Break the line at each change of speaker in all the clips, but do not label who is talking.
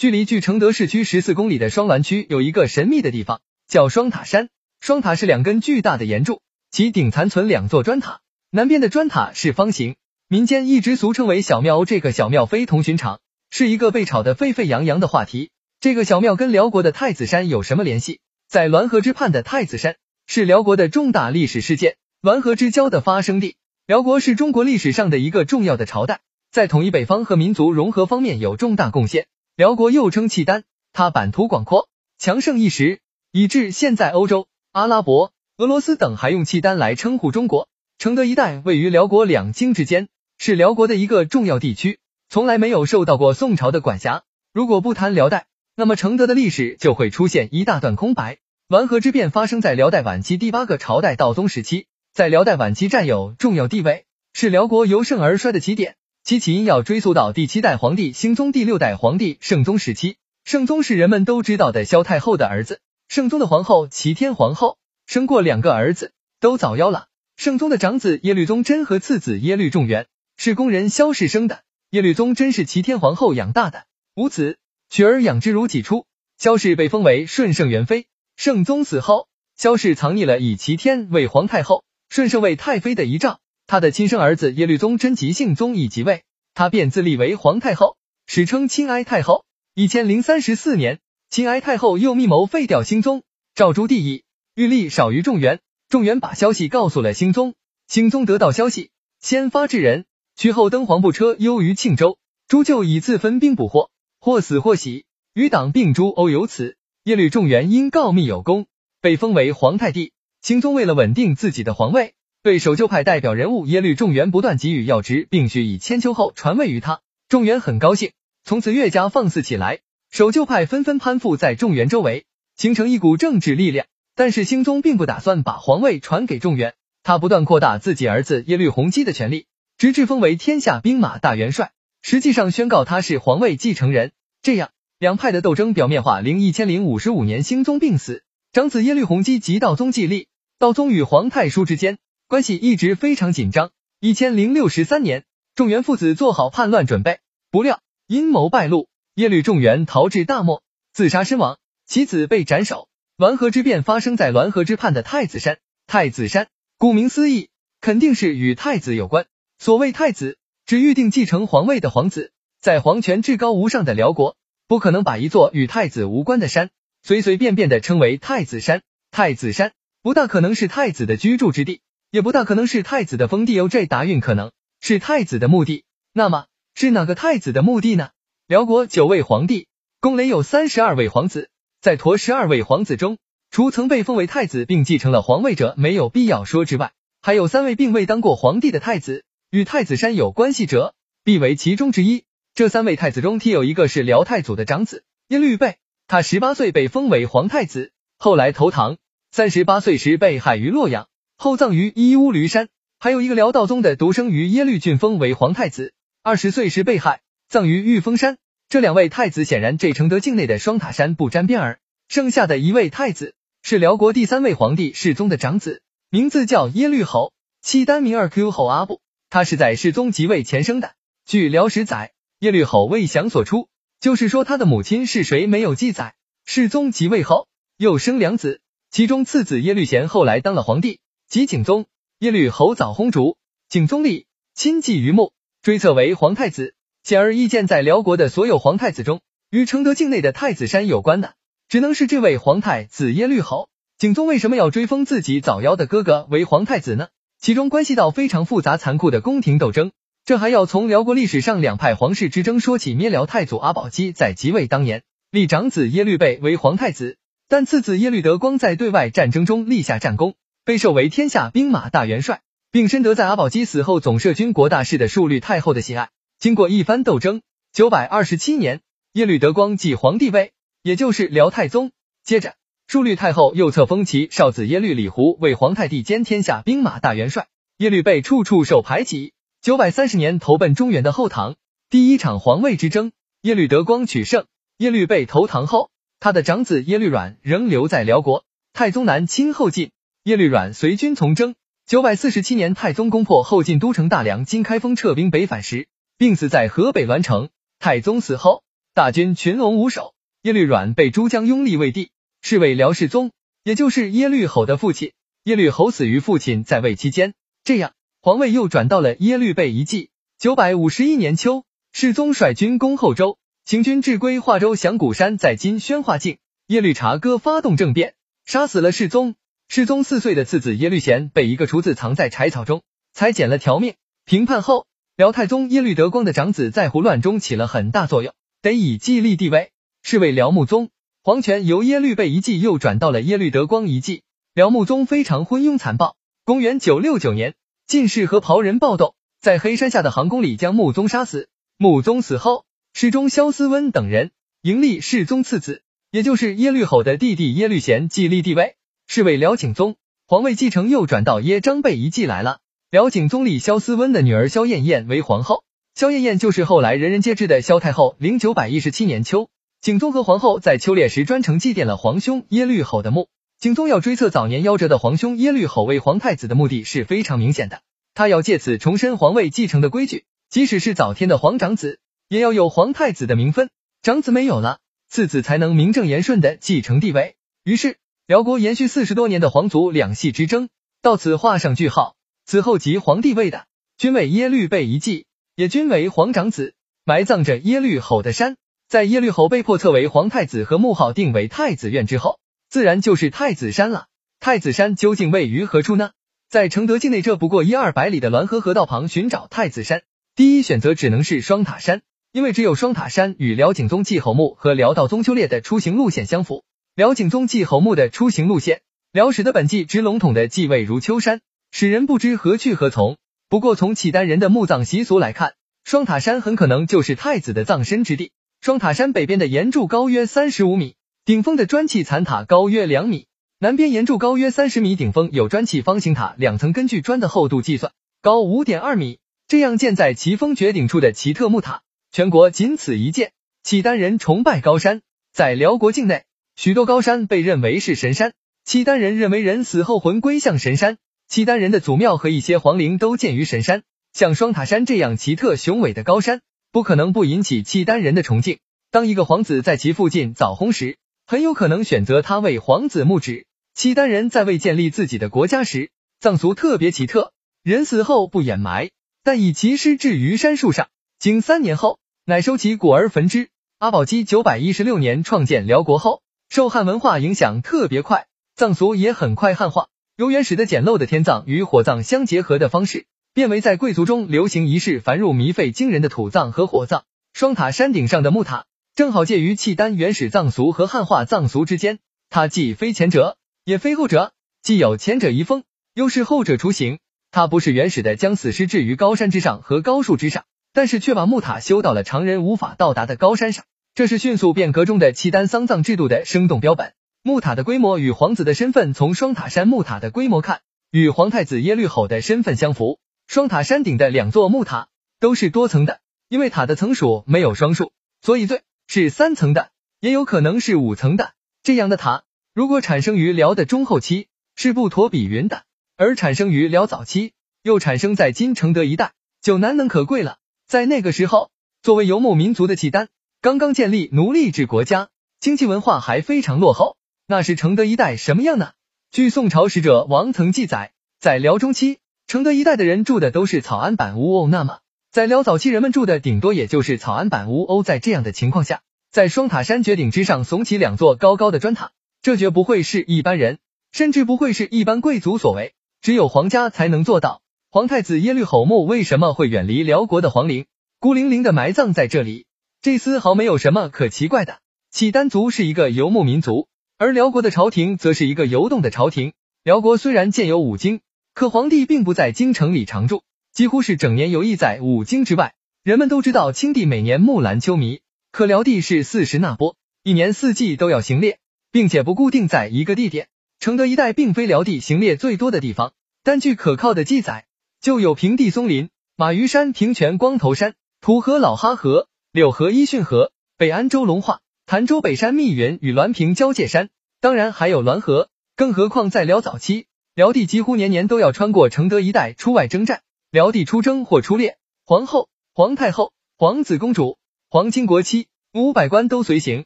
距离距承德市区十四公里的双滦区有一个神秘的地方，叫双塔山。双塔是两根巨大的岩柱，其顶残存两座砖塔，南边的砖塔是方形，民间一直俗称为小庙。这个小庙非同寻常，是一个被炒得沸沸扬扬的话题。这个小庙跟辽国的太子山有什么联系？在滦河之畔的太子山是辽国的重大历史事件，滦河之交的发生地。辽国是中国历史上的一个重要的朝代，在统一北方和民族融合方面有重大贡献。辽国又称契丹，它版图广阔，强盛一时，以致现在欧洲。阿拉伯、俄罗斯等还用契丹来称呼中国。承德一带位于辽国两京之间，是辽国的一个重要地区，从来没有受到过宋朝的管辖。如果不谈辽代，那么承德的历史就会出现一大段空白。完河之变发生在辽代晚期第八个朝代道宗时期，在辽代晚期占有重要地位，是辽国由盛而衰的起点。其起因要追溯到第七代皇帝兴宗第六代皇帝圣宗时期。圣宗是人们都知道的萧太后的儿子。圣宗的皇后齐天皇后生过两个儿子，都早夭了。圣宗的长子耶律宗真和次子耶律重元是宫人萧氏生的。耶律宗真是齐天皇后养大的，无子，取而养之如己出。萧氏被封为顺圣元妃。圣宗死后，萧氏藏匿了以齐天为皇太后，顺圣为太妃的遗诏。他的亲生儿子耶律宗真即姓宗，已即位，他便自立为皇太后，史称钦哀太后。一千零三十四年。清哀太后又密谋废掉兴宗，诏朱帝意，欲立少于众元。众元把消息告诉了兴宗，兴宗得到消息，先发制人，取后登黄布车忧于庆州。朱就以自分兵捕获，或死或喜，与党并诛欧有此。耶律仲元因告密有功，被封为皇太帝。兴宗为了稳定自己的皇位，对守旧派代表人物耶律重元不断给予要职，并许以千秋后传位于他。重元很高兴，从此越加放肆起来。守旧派纷纷攀附在众元周围，形成一股政治力量。但是兴宗并不打算把皇位传给众元，他不断扩大自己儿子耶律洪基的权力，直至封为天下兵马大元帅，实际上宣告他是皇位继承人。这样，两派的斗争表面化。零一千零五十五年，兴宗病死，长子耶律洪基即道宗继立。道宗与皇太叔之间关系一直非常紧张。一千零六十三年，众元父子做好叛乱准备，不料阴谋败露。耶律重元逃至大漠，自杀身亡，其子被斩首。滦河之变发生在滦河之畔的太子山。太子山，顾名思义，肯定是与太子有关。所谓太子，指预定继承皇位的皇子。在皇权至高无上的辽国，不可能把一座与太子无关的山随随便便的称为太子山。太子山不大可能是太子的居住之地，也不大可能是太子的封地。有这答运可能是太子的墓地，那么是哪个太子的墓地呢？辽国九位皇帝，共累有三十二位皇子，在陀十二位皇子中，除曾被封为太子并继承了皇位者没有必要说之外，还有三位并未当过皇帝的太子，与太子山有关系者，必为其中之一。这三位太子中，替有一个是辽太祖的长子耶律倍，他十八岁被封为皇太子，后来投唐，三十八岁时被害于洛阳，后葬于伊乌驴山。还有一个辽道宗的独生于耶律俊峰为皇太子，二十岁时被害。葬于玉峰山，这两位太子显然这承德境内的双塔山不沾边儿。剩下的一位太子是辽国第三位皇帝世宗的长子，名字叫耶律侯，契丹名二 Q 侯阿布。他是在世宗即位前生的。据辽史载，耶律侯未详所出，就是说他的母亲是谁没有记载。世宗即位后又生两子，其中次子耶律贤后来当了皇帝，即景宗。耶律侯早薨卒，景宗立，亲继于墓，追册为皇太子。显而易见，在辽国的所有皇太子中，与承德境内的太子山有关的，只能是这位皇太子耶律侯。景宗为什么要追封自己早夭的哥哥为皇太子呢？其中关系到非常复杂残酷的宫廷斗争。这还要从辽国历史上两派皇室之争说起。灭辽太祖阿保机在即位当年，立长子耶律倍为皇太子，但次子耶律德光在对外战争中立下战功，被授为天下兵马大元帅，并深得在阿保机死后总摄军国大事的数律太后的喜爱。经过一番斗争，九百二十七年，耶律德光继皇帝位，也就是辽太宗。接着，数律太后又册封其少子耶律李胡为皇太帝兼天下兵马大元帅。耶律倍处处受排挤。九百三十年，投奔中原的后唐，第一场皇位之争，耶律德光取胜。耶律倍投唐后，他的长子耶律阮仍留在辽国。太宗南侵后晋，耶律阮随军从征。九百四十七年，太宗攻破后晋都城大梁，金开封撤兵北返时。病死在河北栾城。太宗死后，大军群龙无首，耶律阮被诸将拥立为帝，是为辽世宗，也就是耶律吼的父亲。耶律侯死于父亲在位期间，这样皇位又转到了耶律倍一继。九百五十一年秋，世宗率军攻后周，行军至归化州响谷山，在今宣化境。耶律察哥发动政变，杀死了世宗。世宗四岁的次子耶律贤被一个厨子藏在柴草中，才捡了条命。平叛后，辽太宗耶律德光的长子在胡乱中起了很大作用，得以继立帝位，是为辽穆宗。皇权由耶律倍一继又转到了耶律德光一继。辽穆宗非常昏庸残暴。公元九六九年，进士和袍人暴动，在黑山下的行宫里将穆宗杀死。穆宗死后，世宗萧思温等人迎立世宗次子，也就是耶律吼的弟弟耶律贤继立帝位。是为辽景宗，皇位继承又转到耶张贝一继来了。辽景宗立萧思温的女儿萧燕燕为皇后，萧燕燕就是后来人人皆知的萧太后。零九百一十七年秋，景宗和皇后在秋猎时专程祭奠了皇兄耶律吼的墓。景宗要追测早年夭折的皇兄耶律吼为皇太子的目的是非常明显的，他要借此重申皇位继承的规矩，即使是早天的皇长子，也要有皇太子的名分，长子没有了，次子才能名正言顺的继承帝位。于是。辽国延续四十多年的皇族两系之争到此画上句号。此后即皇帝位的，均为耶律倍一继，也均为皇长子。埋葬着耶律吼的山，在耶律吼被迫册为皇太子和墓号定为太子院之后，自然就是太子山了。太子山究竟位于何处呢？在承德境内这不过一二百里的滦河河道旁寻找太子山，第一选择只能是双塔山，因为只有双塔山与辽景宗祭侯墓和辽道宗丘烈的出行路线相符。辽景宗祭侯墓的出行路线，辽史的本纪只笼统的记位如秋山，使人不知何去何从。不过从契丹人的墓葬习俗来看，双塔山很可能就是太子的葬身之地。双塔山北边的岩柱高约三十五米，顶峰的砖砌残塔高约两米，南边岩柱高约三十米，顶峰有砖砌方形塔两层，根据砖的厚度计算，高五点二米。这样建在奇峰绝顶处的奇特木塔，全国仅此一件。契丹人崇拜高山，在辽国境内。许多高山被认为是神山，契丹人认为人死后魂归向神山，契丹人的祖庙和一些皇陵都建于神山。像双塔山这样奇特雄伟的高山，不可能不引起契丹人的崇敬。当一个皇子在其附近早轰时，很有可能选择他为皇子墓址。契丹人在未建立自己的国家时，葬俗特别奇特，人死后不掩埋，但以其尸置于山树上，经三年后，乃收其骨而焚之。阿保机九百一十六年创建辽国后。受汉文化影响特别快，藏俗也很快汉化。由原始的简陋的天葬与火葬相结合的方式，变为在贵族中流行仪式繁缛弥费惊人的土葬和火葬。双塔山顶上的木塔，正好介于契丹原始藏俗和汉化藏俗之间。它既非前者，也非后者，既有前者遗风，又是后者雏形。它不是原始的将死尸置于高山之上和高树之上，但是却把木塔修到了常人无法到达的高山上。这是迅速变革中的契丹丧葬制度的生动标本。木塔的规模与皇子的身份，从双塔山木塔的规模看，与皇太子耶律吼的身份相符。双塔山顶的两座木塔都是多层的，因为塔的层数没有双数，所以最是三层的，也有可能是五层的。这样的塔，如果产生于辽的中后期，是不妥比云的；而产生于辽早期，又产生在今承德一带，就难能可贵了。在那个时候，作为游牧民族的契丹。刚刚建立奴隶制国家，经济文化还非常落后。那是承德一带什么样呢？据宋朝使者王曾记载，在辽中期，承德一带的人住的都是草庵板屋哦。那么，在辽早期，人们住的顶多也就是草庵板屋哦。在这样的情况下，在双塔山绝顶之上耸起两座高高的砖塔，这绝不会是一般人，甚至不会是一般贵族所为，只有皇家才能做到。皇太子耶律吼墓为什么会远离辽国的皇陵，孤零零的埋葬在这里？这丝毫没有什么可奇怪的。契丹族是一个游牧民族，而辽国的朝廷则是一个游动的朝廷。辽国虽然建有五经，可皇帝并不在京城里常住，几乎是整年游弋在五经之外。人们都知道清帝每年木兰秋弥，可辽帝是四时那波，一年四季都要行猎，并且不固定在一个地点。承德一带并非辽地行猎最多的地方，但据可靠的记载，就有平地松林、马鱼山、平泉光头山、土河老哈河。柳河伊逊河、北安州龙化、潭州北山密云与滦平交界山，当然还有滦河。更何况在辽早期，辽帝几乎年年都要穿过承德一带出外征战。辽帝出征或出猎，皇后、皇太后、皇子公主、皇亲国戚五百官都随行，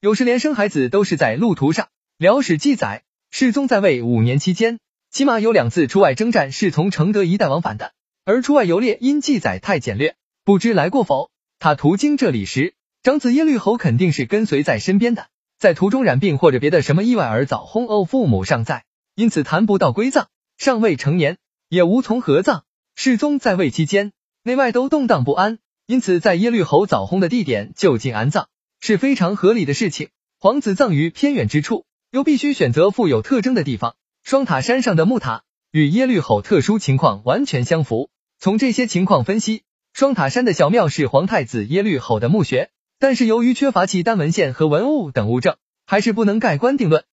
有时连生孩子都是在路途上。辽史记载，世宗在位五年期间，起码有两次出外征战是从承德一带往返的，而出外游猎因记载太简略，不知来过否。他途经这里时，长子耶律侯肯定是跟随在身边的，在途中染病或者别的什么意外而早薨后，父母尚在，因此谈不到归葬，尚未成年，也无从合葬。世宗在位期间，内外都动荡不安。因此，在耶律侯早薨的地点就近安葬是非常合理的事情。皇子葬于偏远之处，又必须选择富有特征的地方。双塔山上的木塔与耶律侯特殊情况完全相符。从这些情况分析，双塔山的小庙是皇太子耶律吼的墓穴。但是由于缺乏契丹文献和文物等物证，还是不能盖棺定论。